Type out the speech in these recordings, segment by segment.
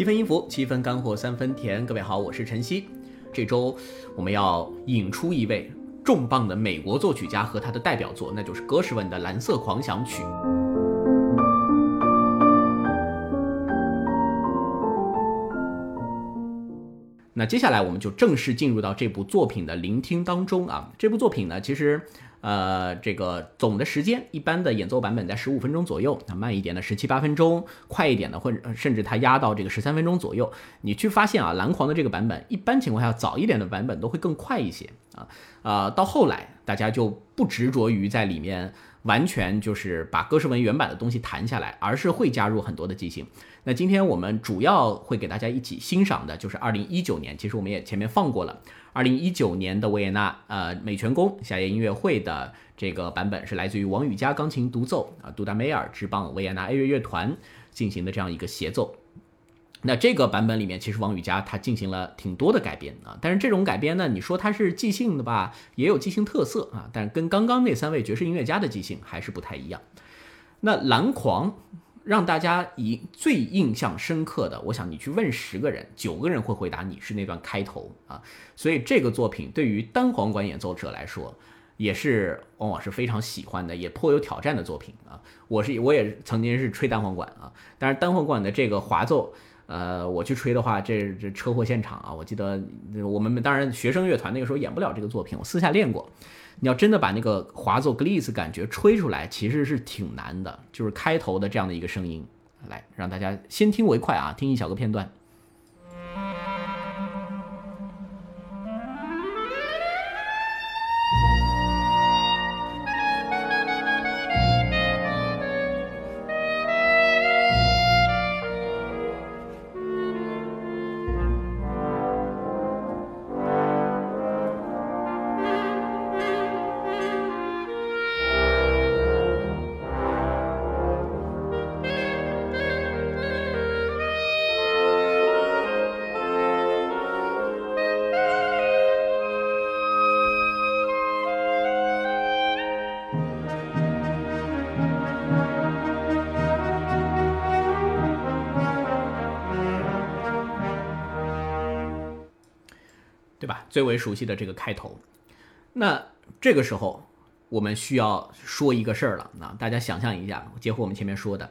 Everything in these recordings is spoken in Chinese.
一分音符，七分干货，三分甜。各位好，我是晨曦。这周我们要引出一位重磅的美国作曲家和他的代表作，那就是格什温的《蓝色狂想曲》。那接下来我们就正式进入到这部作品的聆听当中啊。这部作品呢，其实。呃，这个总的时间，一般的演奏版本在十五分钟左右，那慢一点的十七八分钟，快一点的或者甚至它压到这个十三分钟左右。你去发现啊，蓝狂的这个版本，一般情况下早一点的版本都会更快一些啊。呃，到后来大家就不执着于在里面完全就是把歌诗文原版的东西弹下来，而是会加入很多的即兴。那今天我们主要会给大家一起欣赏的就是二零一九年，其实我们也前面放过了。二零一九年的维也纳呃美泉宫夏夜音乐会的这个版本是来自于王羽佳钢琴独奏啊，杜达梅尔之棒维也纳爱乐乐团进行的这样一个协奏。那这个版本里面，其实王羽佳他进行了挺多的改编啊，但是这种改编呢，你说它是即兴的吧，也有即兴特色啊，但跟刚刚那三位爵士音乐家的即兴还是不太一样。那蓝狂。让大家以最印象深刻的，我想你去问十个人，九个人会回答你是那段开头啊。所以这个作品对于单簧管演奏者来说，也是往往是非常喜欢的，也颇有挑战的作品啊。我是我也曾经是吹单簧管啊，但是单簧管的这个滑奏，呃，我去吹的话，这这车祸现场啊，我记得我们当然学生乐团那个时候演不了这个作品，我私下练过。你要真的把那个滑奏 gliss 感觉吹出来，其实是挺难的。就是开头的这样的一个声音，来让大家先听为快啊，听一小个片段。最为熟悉的这个开头，那这个时候我们需要说一个事儿了。那大家想象一下，结合我们前面说的，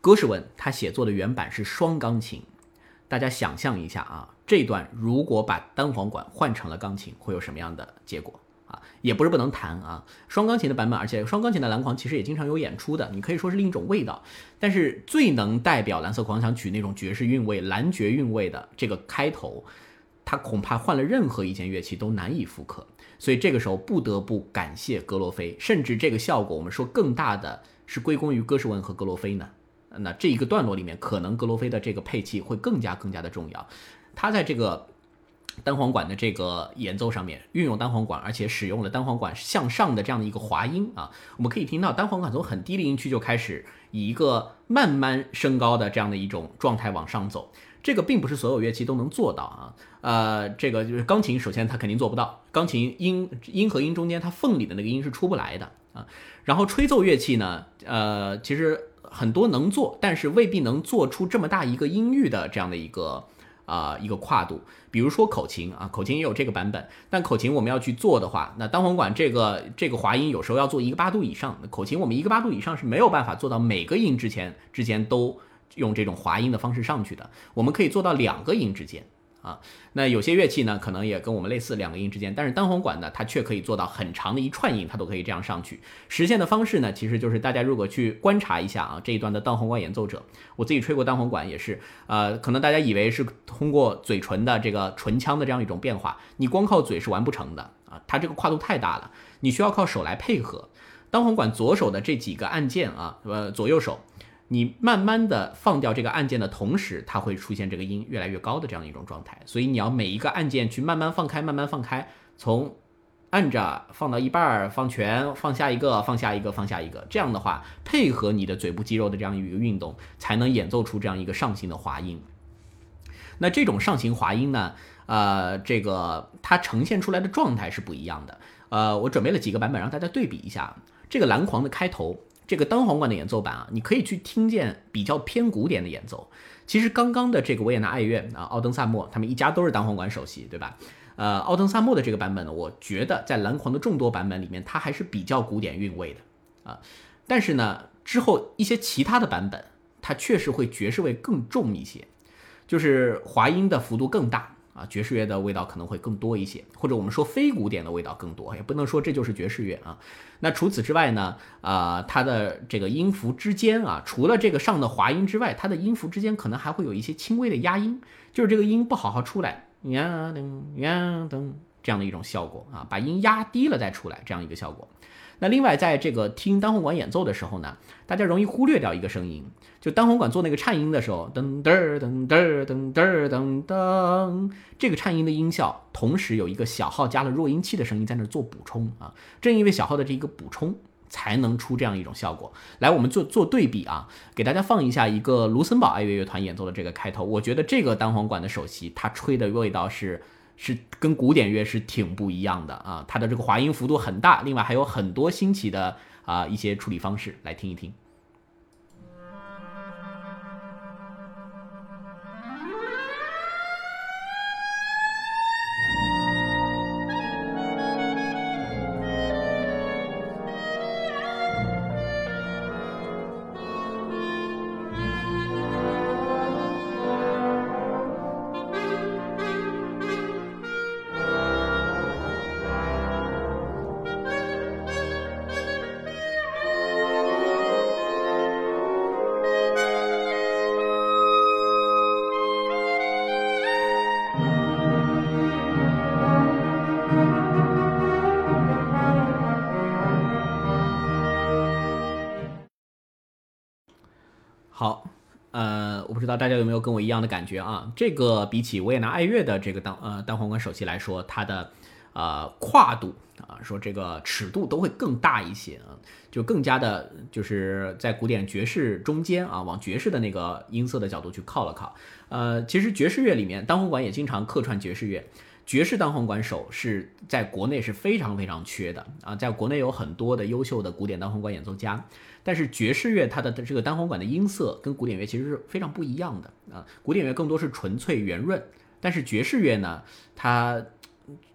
歌诗文他写作的原版是双钢琴，大家想象一下啊，这段如果把单簧管换成了钢琴，会有什么样的结果啊？也不是不能弹啊，双钢琴的版本，而且双钢琴的蓝狂其实也经常有演出的，你可以说是另一种味道。但是最能代表蓝色狂想曲那种爵士韵味、蓝爵韵味的这个开头。他恐怕换了任何一件乐器都难以复刻，所以这个时候不得不感谢格罗菲，甚至这个效果我们说更大的是归功于歌诗文和格罗菲呢。那这一个段落里面，可能格罗菲的这个配器会更加更加的重要。他在这个单簧管的这个演奏上面运用单簧管，而且使用了单簧管向上的这样的一个滑音啊，我们可以听到单簧管从很低的音区就开始以一个慢慢升高的这样的一种状态往上走。这个并不是所有乐器都能做到啊，呃，这个就是钢琴，首先它肯定做不到，钢琴音音和音中间它缝里的那个音是出不来的啊。然后吹奏乐器呢，呃，其实很多能做，但是未必能做出这么大一个音域的这样的一个啊一个跨度。比如说口琴啊，口琴也有这个版本，但口琴我们要去做的话，那单簧管这个这个滑音有时候要做一个八度以上，口琴我们一个八度以上是没有办法做到每个音之前之间都。用这种滑音的方式上去的，我们可以做到两个音之间啊。那有些乐器呢，可能也跟我们类似，两个音之间。但是单簧管呢，它却可以做到很长的一串音，它都可以这样上去。实现的方式呢，其实就是大家如果去观察一下啊，这一段的单簧管演奏者，我自己吹过单簧管也是，呃，可能大家以为是通过嘴唇的这个唇腔的这样一种变化，你光靠嘴是完不成的啊，它这个跨度太大了，你需要靠手来配合。单簧管左手的这几个按键啊，呃，左右手。你慢慢的放掉这个按键的同时，它会出现这个音越来越高的这样一种状态。所以你要每一个按键去慢慢放开，慢慢放开，从按着放到一半儿，放全，放下一个，放下一个，放下一个。这样的话，配合你的嘴部肌肉的这样一个运动，才能演奏出这样一个上行的滑音。那这种上行滑音呢，呃，这个它呈现出来的状态是不一样的。呃，我准备了几个版本让大家对比一下。这个蓝狂的开头。这个单簧管的演奏版啊，你可以去听见比较偏古典的演奏。其实刚刚的这个维也纳爱乐啊，奥登萨莫他们一家都是单簧管首席，对吧？呃，奥登萨莫的这个版本呢，我觉得在蓝狂的众多版本里面，它还是比较古典韵味的啊。但是呢，之后一些其他的版本，它确实会爵士味更重一些，就是滑音的幅度更大。啊，爵士乐的味道可能会更多一些，或者我们说非古典的味道更多，也不能说这就是爵士乐啊。那除此之外呢，啊，它的这个音符之间啊，除了这个上的滑音之外，它的音符之间可能还会有一些轻微的压音，就是这个音不好好出来，呀噔呀噔这样的一种效果啊，把音压低了再出来这样一个效果。那另外，在这个听单簧管演奏的时候呢，大家容易忽略掉一个声音，就单簧管做那个颤音的时候，噔噔噔噔噔噔噔噔，这个颤音的音效，同时有一个小号加了弱音器的声音在那做补充啊，正因为小号的这一个补充，才能出这样一种效果。来，我们做做对比啊，给大家放一下一个卢森堡爱乐乐团演奏的这个开头，我觉得这个单簧管的首席，他吹的味道是。是跟古典乐是挺不一样的啊，它的这个滑音幅度很大，另外还有很多新奇的啊一些处理方式，来听一听。好，呃，我不知道大家有没有跟我一样的感觉啊？这个比起维也纳爱乐的这个单呃单簧管首席来说，它的呃跨度啊，说这个尺度都会更大一些啊，就更加的就是在古典爵士中间啊，往爵士的那个音色的角度去靠了靠。呃，其实爵士乐里面单簧管也经常客串爵士乐。爵士单簧管手是在国内是非常非常缺的啊，在国内有很多的优秀的古典单簧管演奏家，但是爵士乐它的这个单簧管的音色跟古典乐其实是非常不一样的啊，古典乐更多是纯粹圆润，但是爵士乐呢，它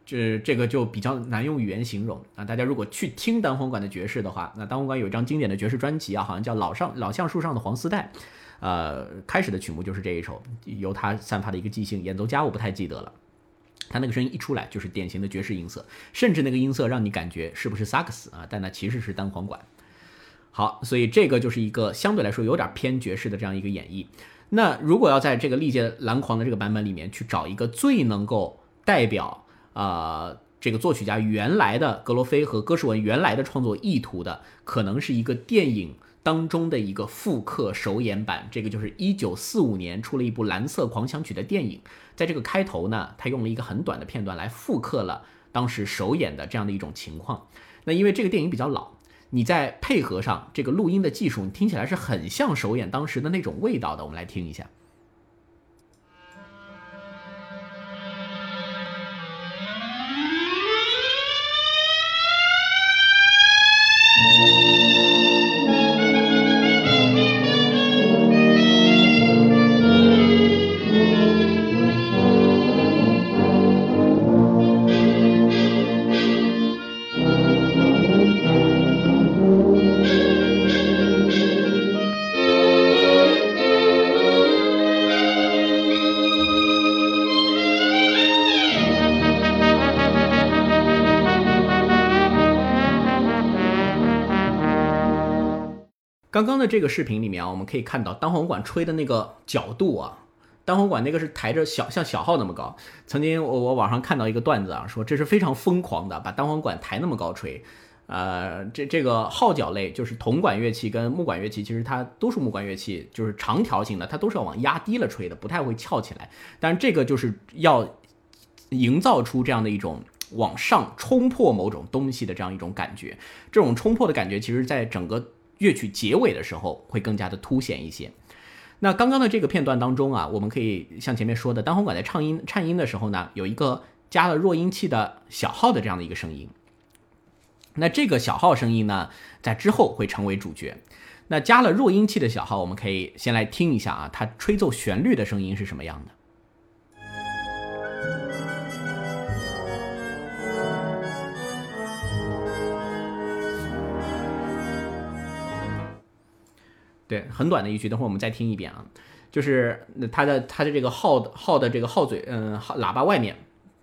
这这个就比较难用语言形容啊。大家如果去听单簧管的爵士的话，那单簧管有一张经典的爵士专辑啊，好像叫老上老橡树上的黄丝带，呃，开始的曲目就是这一首，由他散发的一个即兴，演奏家我不太记得了。他那个声音一出来就是典型的爵士音色，甚至那个音色让你感觉是不是萨克斯啊？但那其实是单簧管。好，所以这个就是一个相对来说有点偏爵士的这样一个演绎。那如果要在这个历届蓝狂的这个版本里面去找一个最能够代表啊这个作曲家原来的格罗菲和歌诗文原来的创作意图的，可能是一个电影。当中的一个复刻首演版，这个就是一九四五年出了一部《蓝色狂想曲》的电影，在这个开头呢，他用了一个很短的片段来复刻了当时首演的这样的一种情况。那因为这个电影比较老，你在配合上这个录音的技术，你听起来是很像首演当时的那种味道的。我们来听一下。刚刚的这个视频里面啊，我们可以看到单簧管吹的那个角度啊，单簧管那个是抬着小像小号那么高。曾经我我网上看到一个段子啊，说这是非常疯狂的，把单簧管抬那么高吹。呃，这这个号角类就是铜管乐器跟木管乐器，其实它都是木管乐器，就是长条形的，它都是要往压低了吹的，不太会翘起来。但是这个就是要营造出这样的一种往上冲破某种东西的这样一种感觉。这种冲破的感觉，其实在整个。乐曲结尾的时候会更加的凸显一些。那刚刚的这个片段当中啊，我们可以像前面说的，单簧管在唱音颤音的时候呢，有一个加了弱音器的小号的这样的一个声音。那这个小号声音呢，在之后会成为主角。那加了弱音器的小号，我们可以先来听一下啊，它吹奏旋律的声音是什么样的。对，很短的一句，等会儿我们再听一遍啊。就是它的它的这个号的号的这个号嘴，嗯，号喇叭外面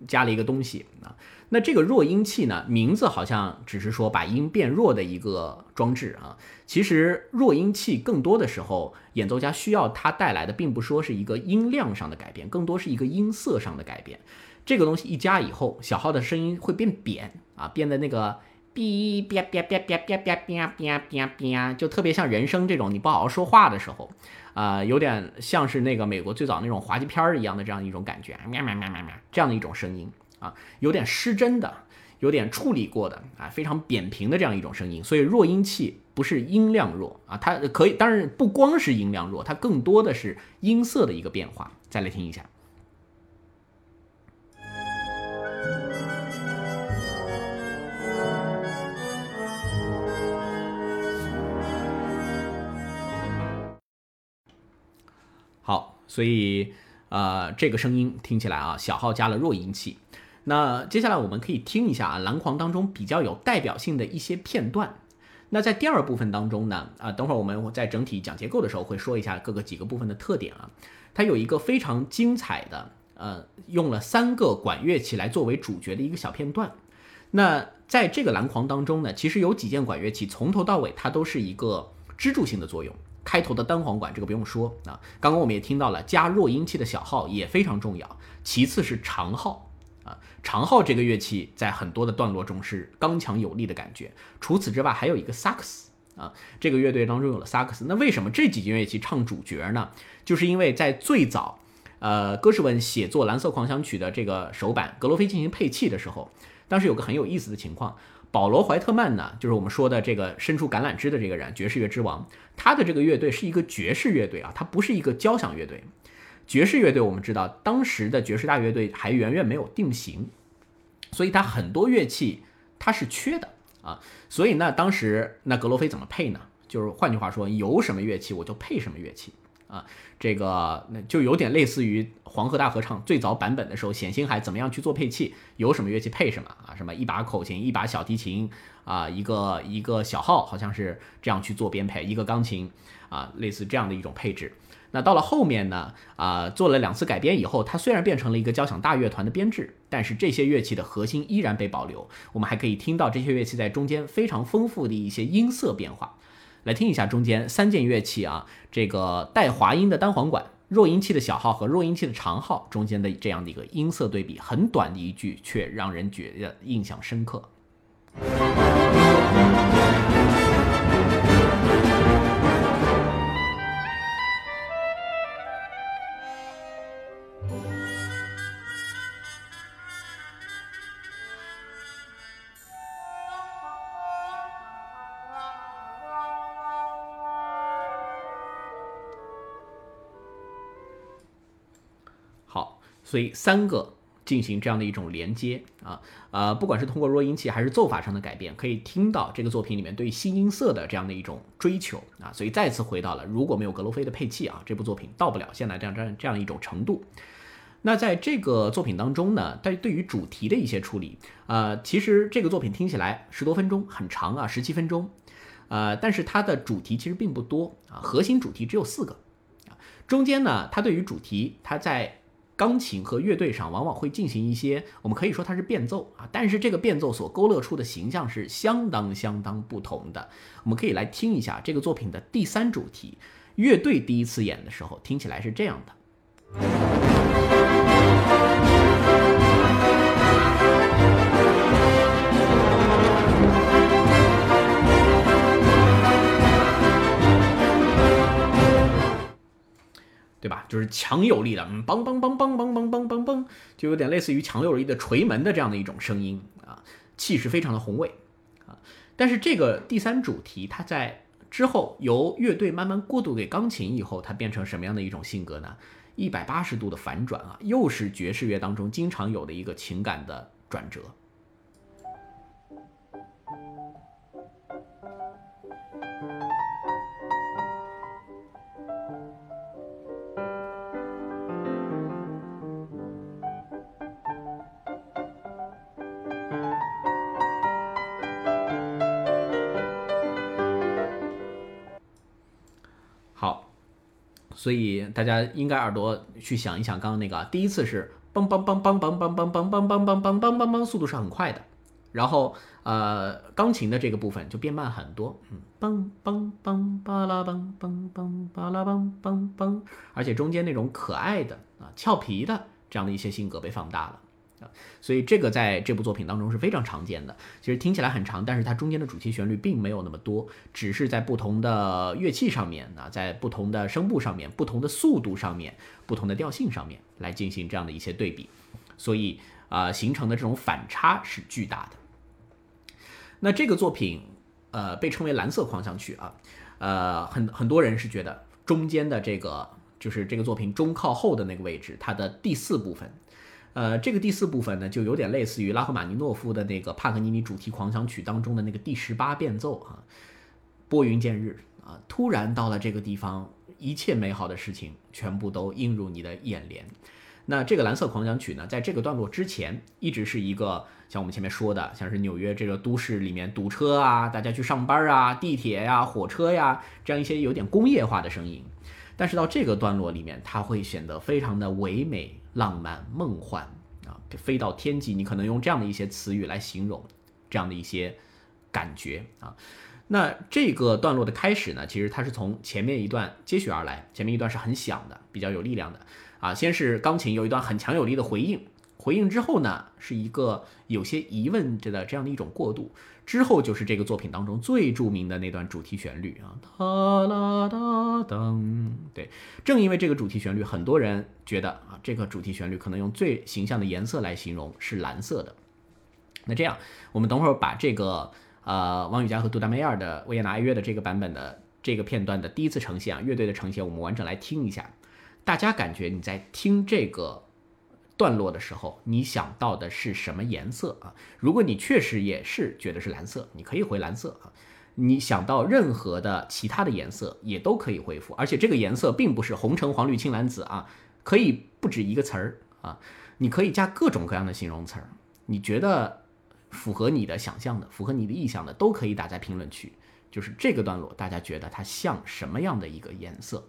加了一个东西啊。那这个弱音器呢，名字好像只是说把音变弱的一个装置啊。其实弱音器更多的时候，演奏家需要它带来的，并不说是一个音量上的改变，更多是一个音色上的改变。这个东西一加以后，小号的声音会变扁啊，变得那个。哔哔哔哔哔哔哔哔哔哔哔，就特别像人声这种，你不好好说话的时候，啊，有点像是那个美国最早那种滑稽片儿一样的这样一种感觉，喵喵喵喵喵，这样的一种声音啊，有点失真的，有点处理过的啊，非常扁平的这样一种声音。所以弱音器不是音量弱啊，它可以，当然不光是音量弱，它更多的是音色的一个变化。再来听一下。所以，呃，这个声音听起来啊，小号加了弱音器。那接下来我们可以听一下啊，蓝狂当中比较有代表性的一些片段。那在第二部分当中呢，啊，等会儿我们在整体讲结构的时候会说一下各个几个部分的特点啊。它有一个非常精彩的，呃，用了三个管乐器来作为主角的一个小片段。那在这个蓝狂当中呢，其实有几件管乐器从头到尾它都是一个支柱性的作用。开头的单簧管这个不用说啊，刚刚我们也听到了加弱音器的小号也非常重要。其次是长号啊，长号这个乐器在很多的段落中是刚强有力的感觉。除此之外，还有一个萨克斯啊，这个乐队当中有了萨克斯。那为什么这几件乐器唱主角呢？就是因为在最早，呃，歌士文写作《蓝色狂想曲》的这个首版，格罗菲进行配器的时候，当时有个很有意思的情况。保罗·怀特曼呢，就是我们说的这个伸出橄榄枝的这个人，爵士乐之王。他的这个乐队是一个爵士乐队啊，它不是一个交响乐队。爵士乐队我们知道，当时的爵士大乐队还远远没有定型，所以它很多乐器它是缺的啊。所以那当时那格罗菲怎么配呢？就是换句话说，有什么乐器我就配什么乐器。啊，这个那就有点类似于黄河大合唱最早版本的时候，冼星海怎么样去做配器，有什么乐器配什么啊？什么一把口琴，一把小提琴啊，一个一个小号，好像是这样去做编配，一个钢琴啊，类似这样的一种配置。那到了后面呢，啊，做了两次改编以后，它虽然变成了一个交响大乐团的编制，但是这些乐器的核心依然被保留。我们还可以听到这些乐器在中间非常丰富的一些音色变化。来听一下中间三件乐器啊，这个带滑音的单簧管、弱音器的小号和弱音器的长号中间的这样的一个音色对比，很短的一句，却让人觉得印象深刻。所以三个进行这样的一种连接啊，呃，不管是通过弱音器还是奏法上的改变，可以听到这个作品里面对新音色的这样的一种追求啊。所以再次回到了，如果没有格罗菲的配器啊，这部作品到不了现在这样这样这样一种程度。那在这个作品当中呢，在对于主题的一些处理，呃，其实这个作品听起来十多分钟很长啊，十七分钟，呃，但是它的主题其实并不多啊，核心主题只有四个，中间呢，它对于主题它在。钢琴和乐队上往往会进行一些，我们可以说它是变奏啊，但是这个变奏所勾勒出的形象是相当相当不同的。我们可以来听一下这个作品的第三主题，乐队第一次演的时候听起来是这样的。对吧？就是强有力的，嗯，梆梆梆梆梆梆梆梆梆，就有点类似于强有力的锤门的这样的一种声音啊，气势非常的宏伟啊。但是这个第三主题，它在之后由乐队慢慢过渡给钢琴以后，它变成什么样的一种性格呢？一百八十度的反转啊，又是爵士乐当中经常有的一个情感的转折。所以大家应该耳朵去想一想，刚刚那个第一次是梆梆梆梆梆梆梆梆梆梆梆梆梆梆，速度是很快的。然后呃，钢琴的这个部分就变慢很多，嗯，梆梆梆巴拉梆梆梆巴拉梆梆梆，而且中间那种可爱的啊俏皮的这样的一些性格被放大了。所以这个在这部作品当中是非常常见的。其实听起来很长，但是它中间的主题旋律并没有那么多，只是在不同的乐器上面啊，在不同的声部上面、不同的速度上面、不同的调性上面来进行这样的一些对比，所以啊，形成的这种反差是巨大的。那这个作品，呃，被称为蓝色狂想曲啊，呃，很很多人是觉得中间的这个就是这个作品中靠后的那个位置，它的第四部分。呃，这个第四部分呢，就有点类似于拉赫玛尼诺夫的那个帕格尼尼主题狂想曲当中的那个第十八变奏啊，拨云见日啊，突然到了这个地方，一切美好的事情全部都映入你的眼帘。那这个蓝色狂想曲呢，在这个段落之前，一直是一个像我们前面说的，像是纽约这个都市里面堵车啊，大家去上班啊，地铁呀、火车呀，这样一些有点工业化的声音。但是到这个段落里面，它会显得非常的唯美。浪漫梦幻啊，飞到天际，你可能用这样的一些词语来形容这样的一些感觉啊。那这个段落的开始呢，其实它是从前面一段接续而来，前面一段是很响的，比较有力量的啊。先是钢琴有一段很强有力的回应。回应之后呢，是一个有些疑问着的这样的一种过渡，之后就是这个作品当中最著名的那段主题旋律啊，哒啦哒噔。对，正因为这个主题旋律，很多人觉得啊，这个主题旋律可能用最形象的颜色来形容是蓝色的。那这样，我们等会儿把这个呃，王羽佳和杜达梅尔的维也纳爱乐的这个版本的这个片段的第一次呈现啊，乐队的呈现，我们完整来听一下，大家感觉你在听这个。段落的时候，你想到的是什么颜色啊？如果你确实也是觉得是蓝色，你可以回蓝色啊。你想到任何的其他的颜色也都可以回复，而且这个颜色并不是红橙黄绿青蓝紫啊，可以不止一个词儿啊，你可以加各种各样的形容词儿。你觉得符合你的想象的、符合你的意向的，都可以打在评论区。就是这个段落，大家觉得它像什么样的一个颜色？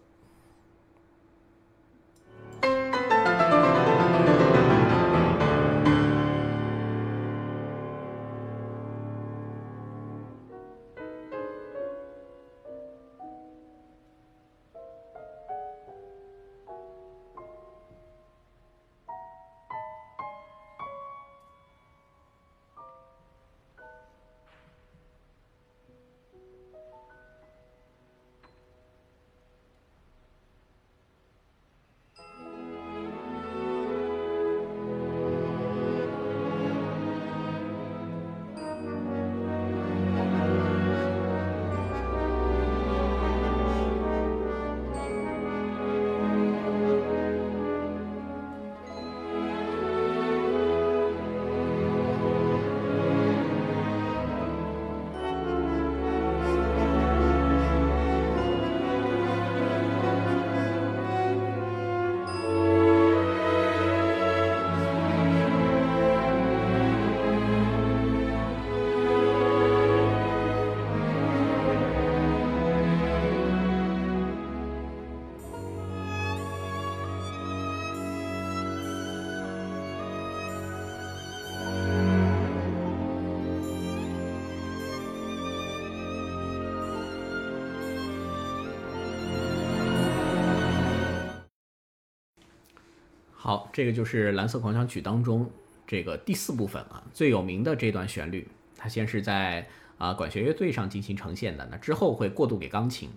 好，这个就是《蓝色狂想曲》当中这个第四部分啊，最有名的这段旋律。它先是在啊管弦乐队上进行呈现的，那之后会过渡给钢琴。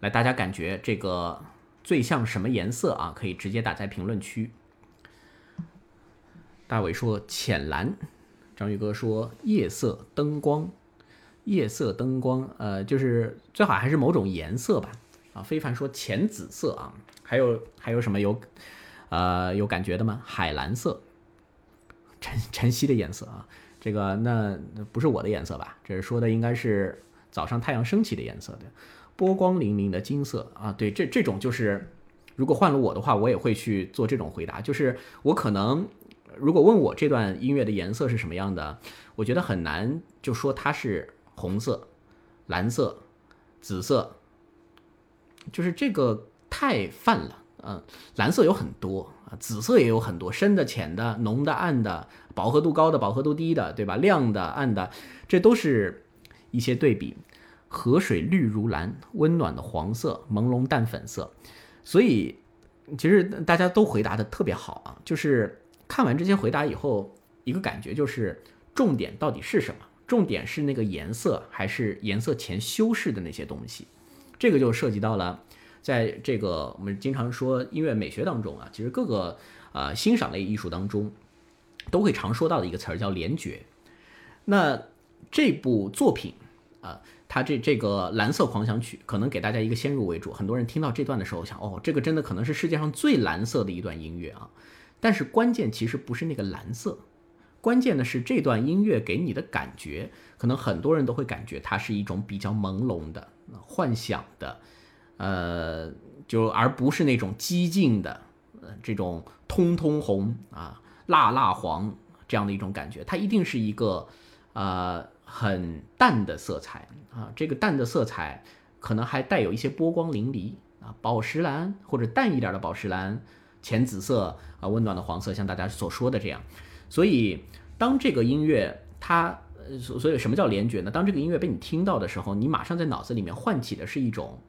来，大家感觉这个最像什么颜色啊？可以直接打在评论区。大伟说浅蓝，章鱼哥说夜色灯光，夜色灯光，呃，就是最好还是某种颜色吧。啊，非凡说浅紫色啊，还有还有什么有？呃，有感觉的吗？海蓝色，晨晨曦的颜色啊，这个那不是我的颜色吧？这是说的应该是早上太阳升起的颜色的，波光粼粼的金色啊。对，这这种就是，如果换了我的话，我也会去做这种回答。就是我可能如果问我这段音乐的颜色是什么样的，我觉得很难就说它是红色、蓝色、紫色。就是这个太泛了。嗯，蓝色有很多啊，紫色也有很多，深的、浅的、浓的、暗的，饱和度高的、饱和度低的，对吧？亮的、暗的，这都是一些对比。河水绿如蓝，温暖的黄色，朦胧淡粉色。所以，其实大家都回答的特别好啊。就是看完这些回答以后，一个感觉就是，重点到底是什么？重点是那个颜色，还是颜色前修饰的那些东西？这个就涉及到了。在这个我们经常说音乐美学当中啊，其实各个呃欣赏类艺术当中，都会常说到的一个词儿叫联觉。那这部作品啊，它这这个蓝色狂想曲，可能给大家一个先入为主，很多人听到这段的时候想，哦，这个真的可能是世界上最蓝色的一段音乐啊。但是关键其实不是那个蓝色，关键的是这段音乐给你的感觉，可能很多人都会感觉它是一种比较朦胧的、幻想的。呃，就而不是那种激进的，呃，这种通通红啊、辣辣黄这样的一种感觉，它一定是一个呃很淡的色彩啊。这个淡的色彩可能还带有一些波光粼粼啊，宝石蓝或者淡一点的宝石蓝、浅紫色啊、温暖的黄色，像大家所说的这样。所以，当这个音乐它，所所以什么叫联觉呢？当这个音乐被你听到的时候，你马上在脑子里面唤起的是一种。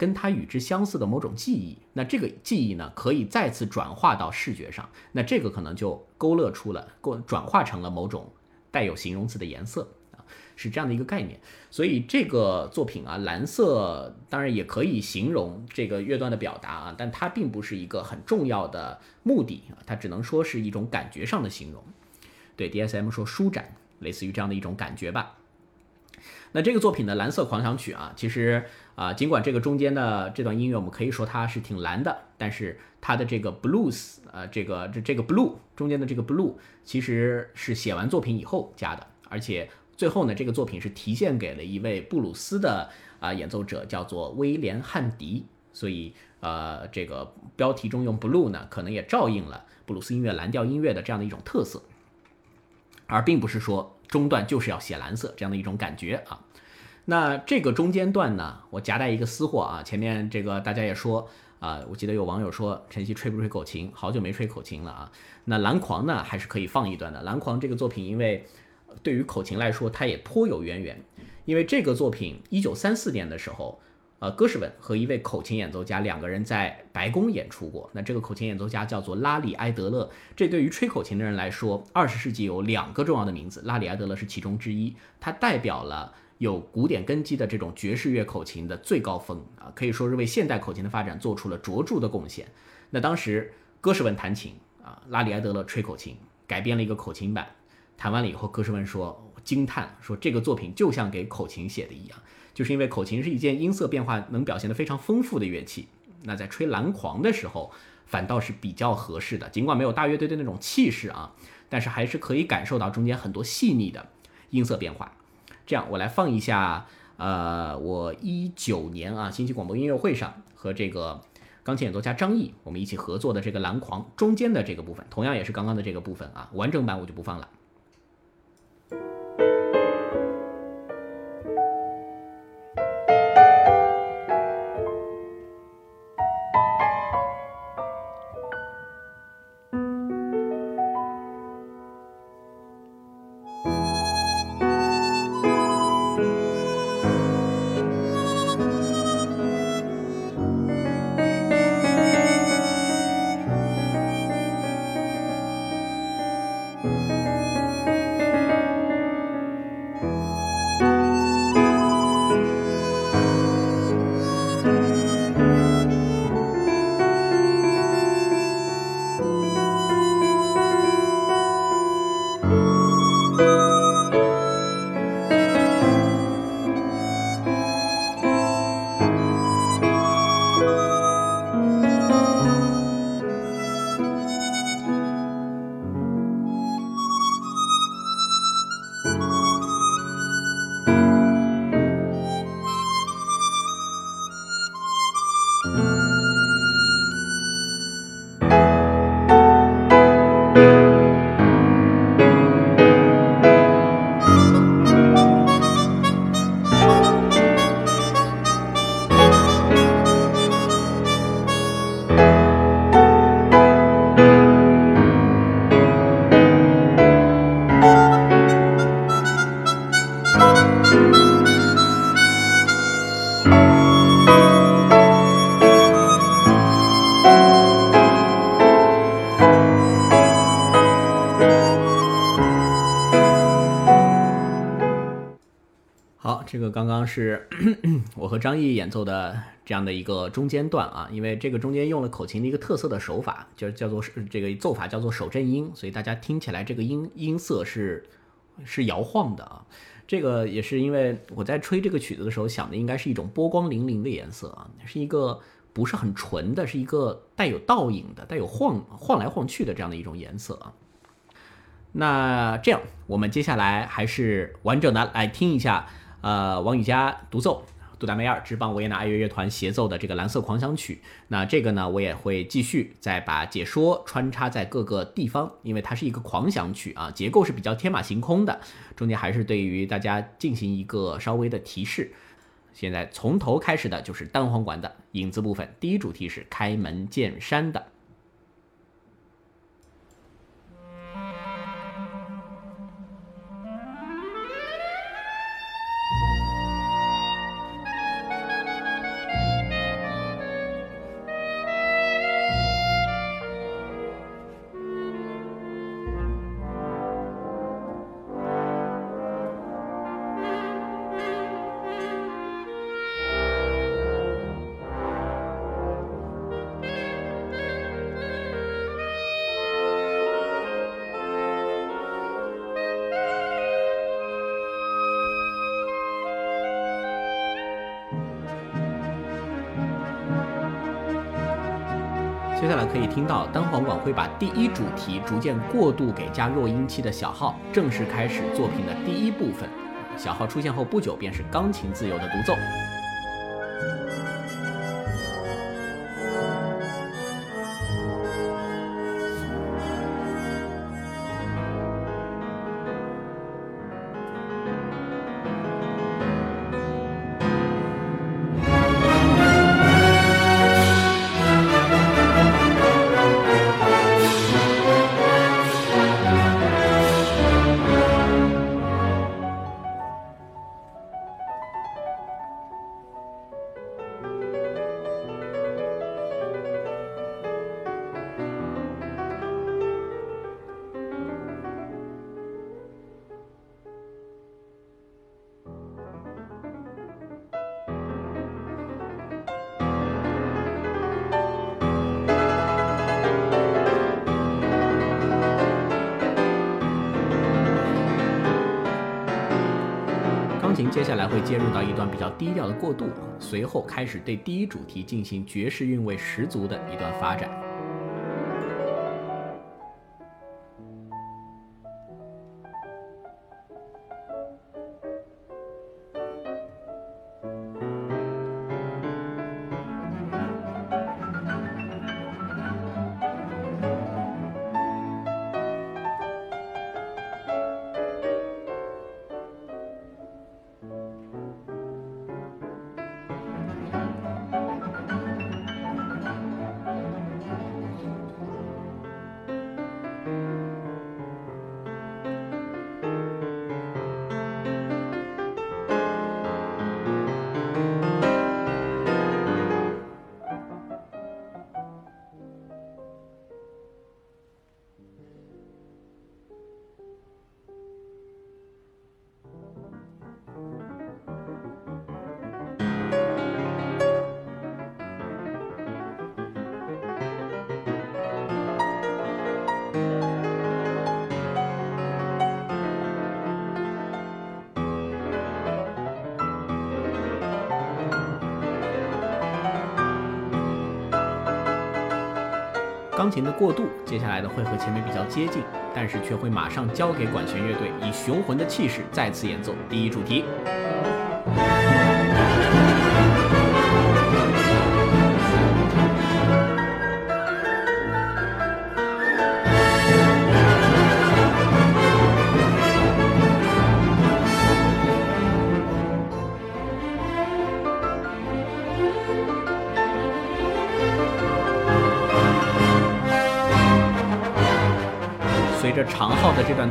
跟它与之相似的某种记忆，那这个记忆呢，可以再次转化到视觉上，那这个可能就勾勒出了，过转化成了某种带有形容词的颜色啊，是这样的一个概念。所以这个作品啊，蓝色当然也可以形容这个乐段的表达啊，但它并不是一个很重要的目的啊，它只能说是一种感觉上的形容。对 DSM 说舒展，类似于这样的一种感觉吧。那这个作品的蓝色狂想曲啊，其实啊，尽管这个中间的这段音乐我们可以说它是挺蓝的，但是它的这个 blues 啊，这个这这个 blue 中间的这个 blue 其实是写完作品以后加的，而且最后呢，这个作品是提献给了一位布鲁斯的啊演奏者，叫做威廉汉迪，所以呃，这个标题中用 blue 呢，可能也照应了布鲁斯音乐蓝调音乐的这样的一种特色，而并不是说。中段就是要写蓝色这样的一种感觉啊，那这个中间段呢，我夹带一个私货啊，前面这个大家也说啊，我记得有网友说晨曦吹不吹口琴，好久没吹口琴了啊，那蓝狂呢还是可以放一段的。蓝狂这个作品，因为对于口琴来说，它也颇有渊源，因为这个作品一九三四年的时候。呃，戈什文和一位口琴演奏家两个人在白宫演出过。那这个口琴演奏家叫做拉里埃德勒。这对于吹口琴的人来说，二十世纪有两个重要的名字，拉里埃德勒是其中之一。他代表了有古典根基的这种爵士乐口琴的最高峰啊，可以说是为现代口琴的发展做出了卓著的贡献。那当时戈什文弹琴啊，拉里埃德勒吹口琴，改编了一个口琴版。弹完了以后，戈什文说惊叹说这个作品就像给口琴写的一样。就是因为口琴是一件音色变化能表现得非常丰富的乐器，那在吹蓝狂的时候，反倒是比较合适的。尽管没有大乐队的那种气势啊，但是还是可以感受到中间很多细腻的音色变化。这样，我来放一下，呃，我一九年啊，新奇广播音乐会上和这个钢琴演奏家张毅我们一起合作的这个蓝狂中间的这个部分，同样也是刚刚的这个部分啊，完整版我就不放了。刚刚是 我和张毅演奏的这样的一个中间段啊，因为这个中间用了口琴的一个特色的手法，就叫做这个奏法叫做手震音，所以大家听起来这个音音色是是摇晃的啊。这个也是因为我在吹这个曲子的时候想的应该是一种波光粼粼的颜色啊，是一个不是很纯的，是一个带有倒影的、带有晃晃来晃去的这样的一种颜色啊。那这样，我们接下来还是完整的来听一下，呃，王羽佳独奏，杜达梅尔之邦维也纳爱乐乐团协奏的这个蓝色狂想曲。那这个呢，我也会继续再把解说穿插在各个地方，因为它是一个狂想曲啊，结构是比较天马行空的，中间还是对于大家进行一个稍微的提示。现在从头开始的就是单簧管的影子部分，第一主题是开门见山的。会把第一主题逐渐过渡给加弱音器的小号，正式开始作品的第一部分。小号出现后不久，便是钢琴自由的独奏。接入到一段比较低调的过渡，随后开始对第一主题进行爵士韵味十足的一段发展。钢琴的过渡，接下来的会和前面比较接近，但是却会马上交给管弦乐队，以雄浑的气势再次演奏第一主题。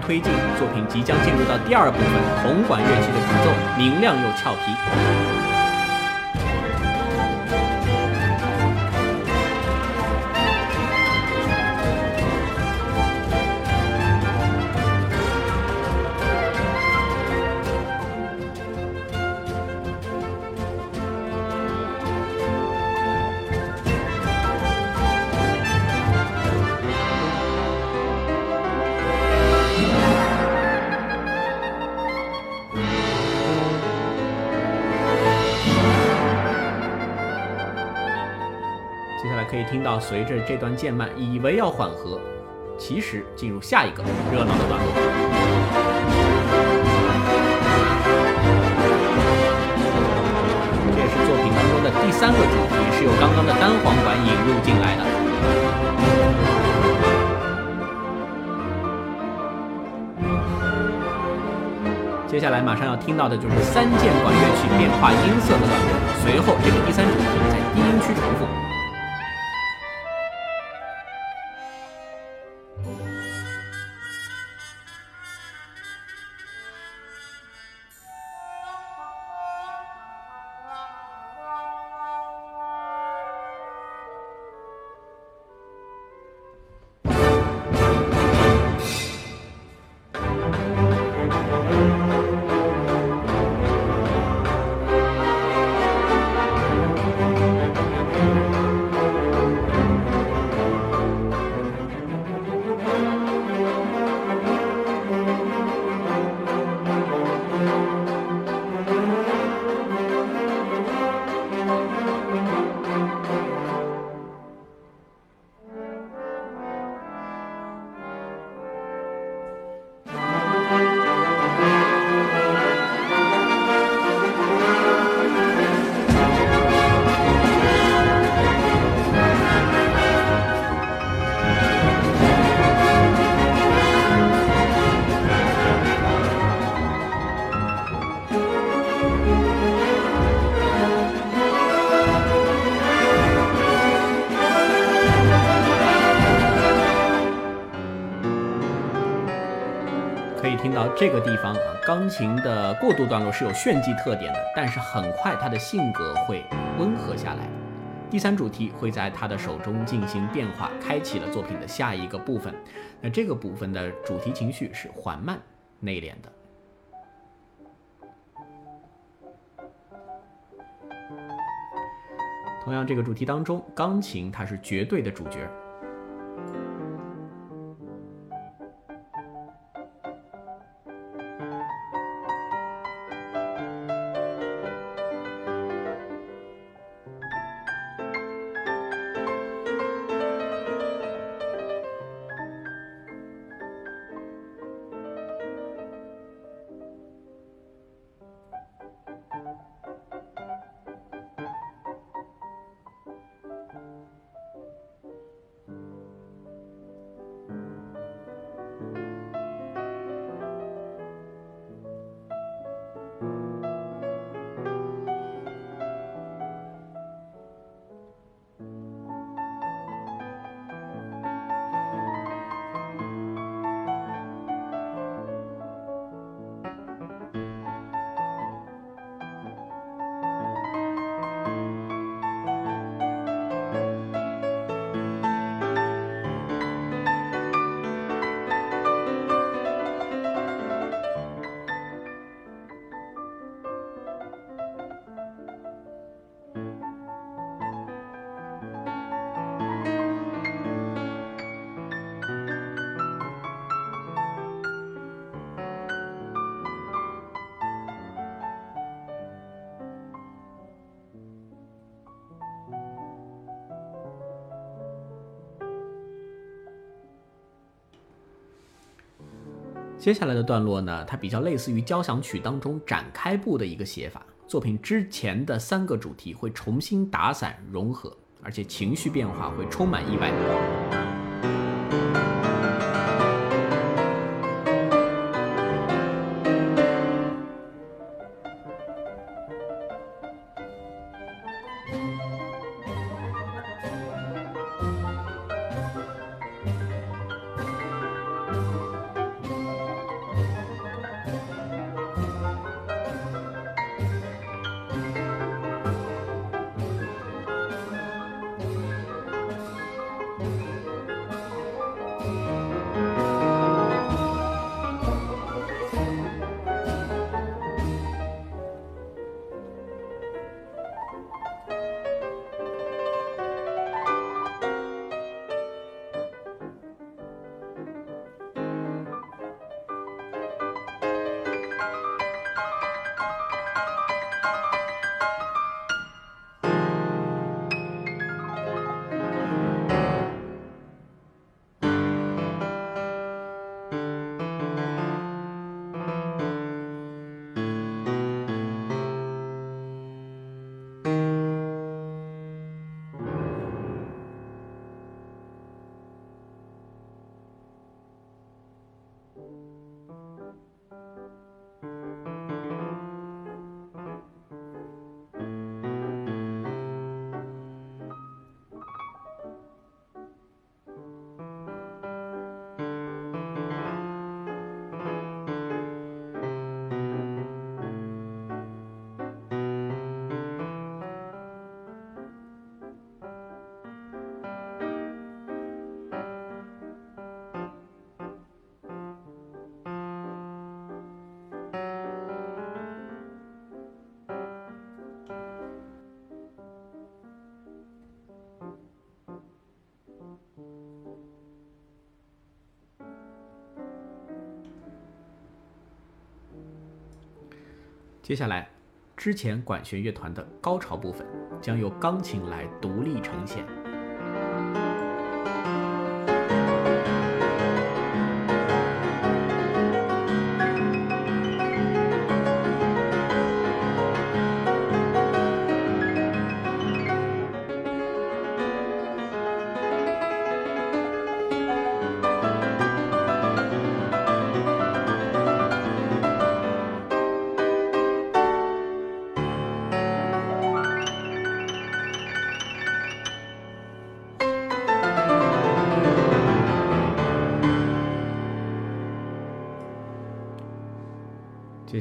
推进，作品即将进入到第二部分，铜管乐器的主奏，明亮又俏皮。听到，随着这段渐慢，以为要缓和，其实进入下一个热闹的段落。这也是作品当中的第三个主题，是由刚刚的单簧管引入进来的。接下来马上要听到的就是三键管乐器变化音色的段落，随后这个第三主题在低音区重复。这个地方啊，钢琴的过渡段落是有炫技特点的，但是很快他的性格会温和下来。第三主题会在他的手中进行变化，开启了作品的下一个部分。那这个部分的主题情绪是缓慢、内敛的。同样，这个主题当中，钢琴它是绝对的主角。接下来的段落呢，它比较类似于交响曲当中展开部的一个写法。作品之前的三个主题会重新打散融合，而且情绪变化会充满意外。接下来，之前管弦乐团的高潮部分将由钢琴来独立呈现。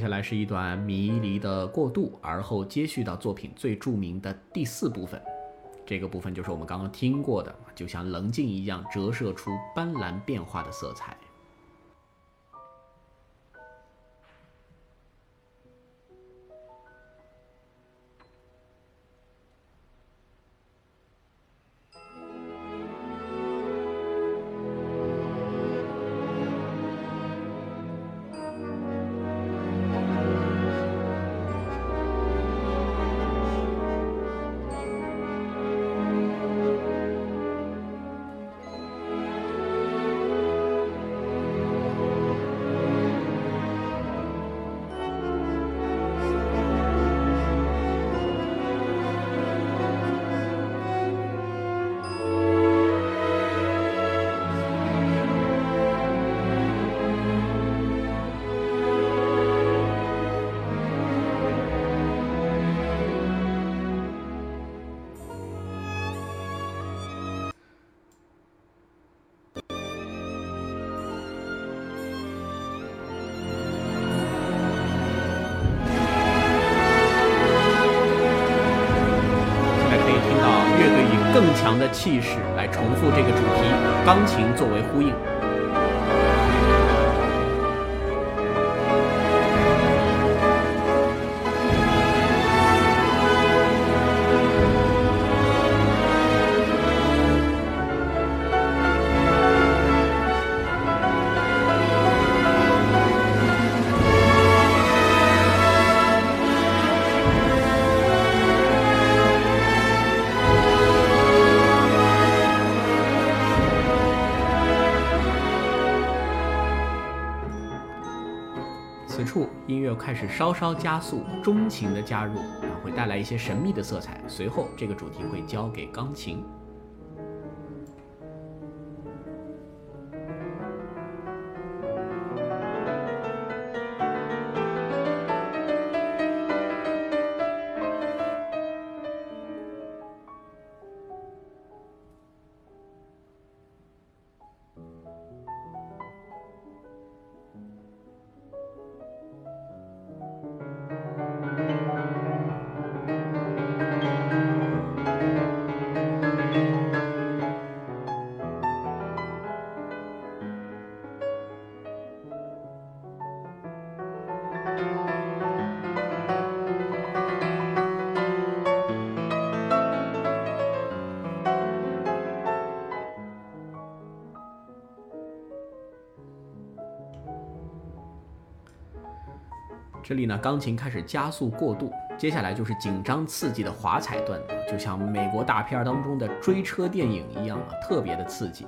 来是一段迷离的过渡，而后接续到作品最著名的第四部分。这个部分就是我们刚刚听过的，就像棱镜一样折射出斑斓变化的色彩。的气势来重复这个主题，钢琴作为呼应。开始稍稍加速，中情的加入会带来一些神秘的色彩。随后，这个主题会交给钢琴。这里呢，钢琴开始加速过渡，接下来就是紧张刺激的华彩段，就像美国大片当中的追车电影一样啊，特别的刺激。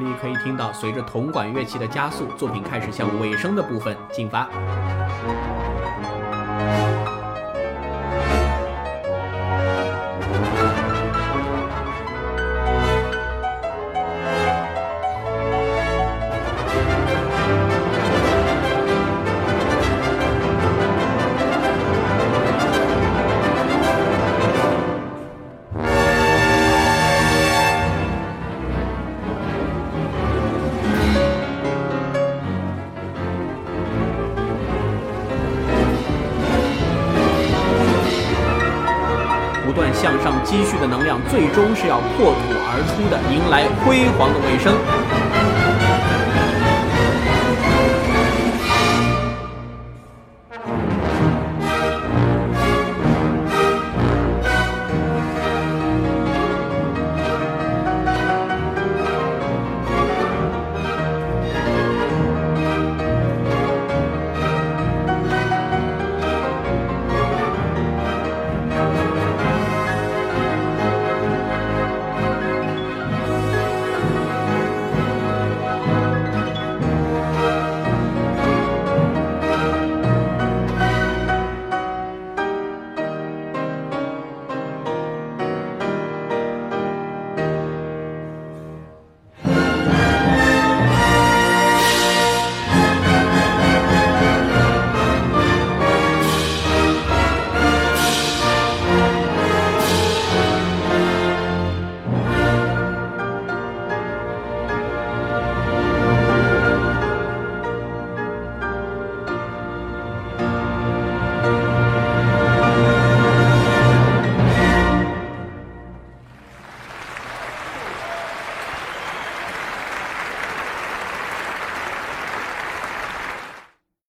你可以听到，随着铜管乐器的加速，作品开始向尾声的部分进发。最终是要破土而出的，迎来辉煌的尾声。